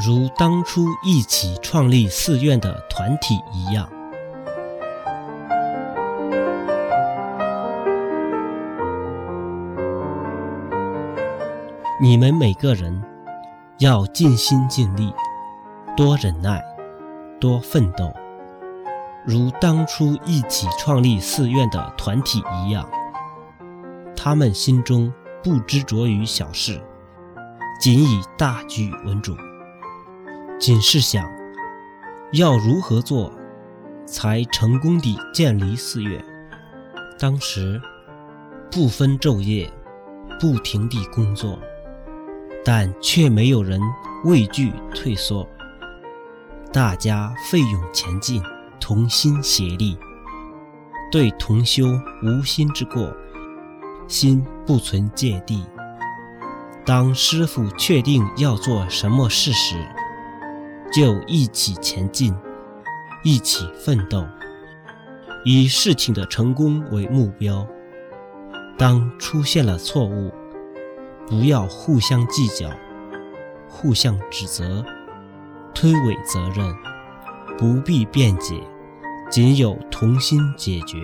如当初一起创立寺院的团体一样。你们每个人要尽心尽力，多忍耐，多奋斗，如当初一起创立寺院的团体一样。他们心中不执着于小事，仅以大局为主，仅是想要如何做才成功地建立寺院。当时不分昼夜，不停地工作。但却没有人畏惧退缩，大家奋勇前进，同心协力，对同修无心之过，心不存芥蒂。当师傅确定要做什么事时，就一起前进，一起奋斗，以事情的成功为目标。当出现了错误，不要互相计较，互相指责，推诿责任，不必辩解，仅有同心解决。